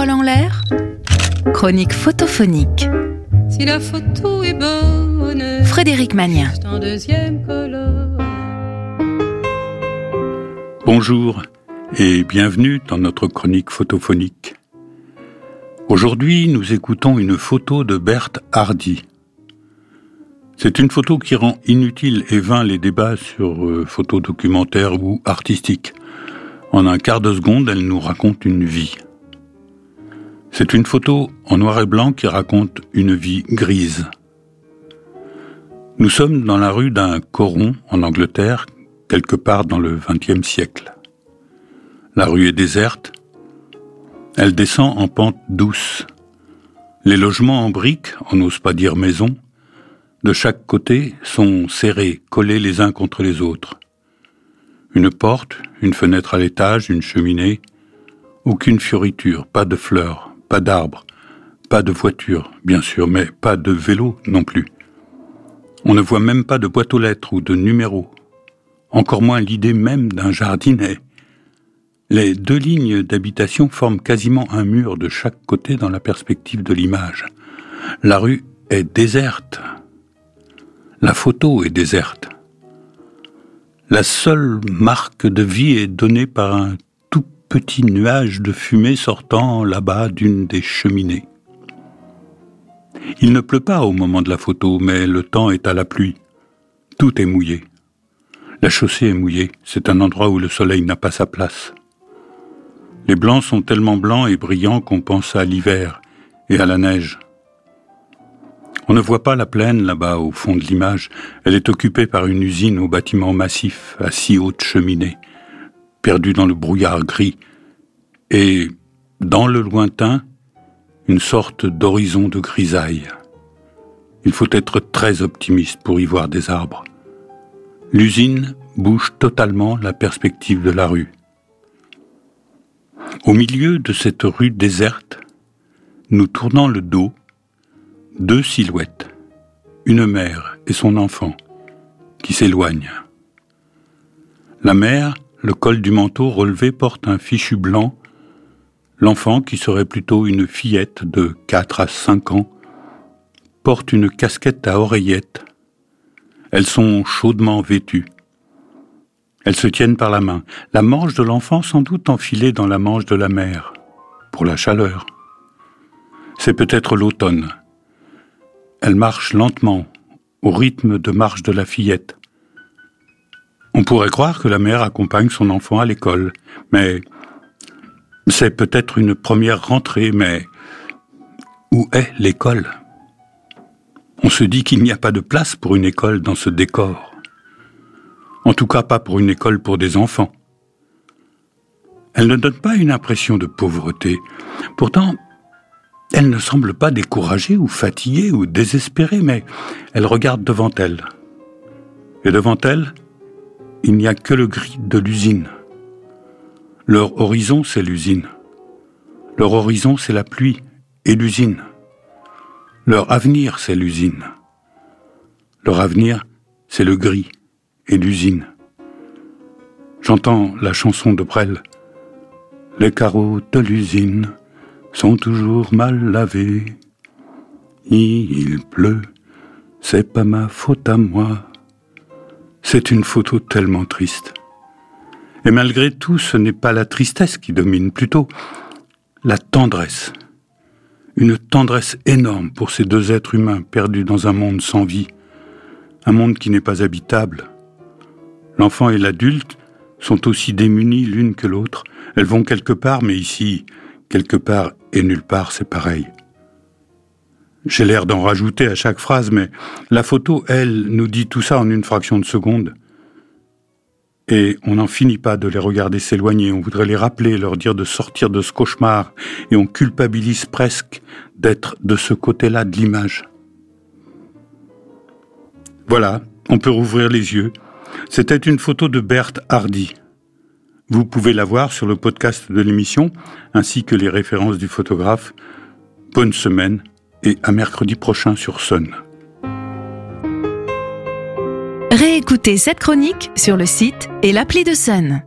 Parole en l'air, chronique photophonique. Si la photo est bonne, Frédéric Magnien. Bonjour et bienvenue dans notre chronique photophonique. Aujourd'hui, nous écoutons une photo de Berthe Hardy. C'est une photo qui rend inutile et vain les débats sur euh, photos documentaires ou artistiques. En un quart de seconde, elle nous raconte une vie. C'est une photo en noir et blanc qui raconte une vie grise. Nous sommes dans la rue d'un coron en Angleterre, quelque part dans le XXe siècle. La rue est déserte. Elle descend en pente douce. Les logements en briques, on n'ose pas dire maison, de chaque côté sont serrés, collés les uns contre les autres. Une porte, une fenêtre à l'étage, une cheminée, aucune fioriture, pas de fleurs, pas d'arbres, pas de voiture, bien sûr, mais pas de vélo non plus. On ne voit même pas de boîte aux lettres ou de numéros, encore moins l'idée même d'un jardinet. Les deux lignes d'habitation forment quasiment un mur de chaque côté dans la perspective de l'image. La rue est déserte. La photo est déserte. La seule marque de vie est donnée par un petit nuage de fumée sortant là-bas d'une des cheminées. Il ne pleut pas au moment de la photo, mais le temps est à la pluie. Tout est mouillé. La chaussée est mouillée, c'est un endroit où le soleil n'a pas sa place. Les blancs sont tellement blancs et brillants qu'on pense à l'hiver et à la neige. On ne voit pas la plaine là-bas au fond de l'image. Elle est occupée par une usine au bâtiment massif à si haute cheminée, perdue dans le brouillard gris. Et dans le lointain, une sorte d'horizon de grisaille. Il faut être très optimiste pour y voir des arbres. L'usine bouge totalement la perspective de la rue. Au milieu de cette rue déserte, nous tournant le dos, deux silhouettes, une mère et son enfant, qui s'éloignent. La mère, le col du manteau relevé, porte un fichu blanc. L'enfant, qui serait plutôt une fillette de 4 à 5 ans, porte une casquette à oreillettes. Elles sont chaudement vêtues. Elles se tiennent par la main, la manche de l'enfant sans doute enfilée dans la manche de la mère, pour la chaleur. C'est peut-être l'automne. Elle marche lentement, au rythme de marche de la fillette. On pourrait croire que la mère accompagne son enfant à l'école, mais c'est peut-être une première rentrée, mais où est l'école? On se dit qu'il n'y a pas de place pour une école dans ce décor. En tout cas pas pour une école pour des enfants. Elle ne donne pas une impression de pauvreté. Pourtant, elle ne semble pas découragée ou fatiguée ou désespérée, mais elle regarde devant elle. Et devant elle, il n'y a que le gris de l'usine. Leur horizon, c'est l'usine. Leur horizon, c'est la pluie et l'usine. Leur avenir, c'est l'usine. Leur avenir, c'est le gris et l'usine. J'entends la chanson de Brel. Les carreaux de l'usine sont toujours mal lavés. Il pleut, c'est pas ma faute à moi. C'est une photo tellement triste. Et malgré tout, ce n'est pas la tristesse qui domine, plutôt la tendresse. Une tendresse énorme pour ces deux êtres humains perdus dans un monde sans vie, un monde qui n'est pas habitable. L'enfant et l'adulte sont aussi démunis l'une que l'autre. Elles vont quelque part, mais ici, quelque part et nulle part, c'est pareil. J'ai l'air d'en rajouter à chaque phrase, mais la photo, elle, nous dit tout ça en une fraction de seconde. Et on n'en finit pas de les regarder s'éloigner, on voudrait les rappeler, leur dire de sortir de ce cauchemar, et on culpabilise presque d'être de ce côté-là de l'image. Voilà, on peut rouvrir les yeux. C'était une photo de Berthe Hardy. Vous pouvez la voir sur le podcast de l'émission, ainsi que les références du photographe. Bonne semaine et à mercredi prochain sur Sun. Réécoutez cette chronique sur le site et l'appli de Sun.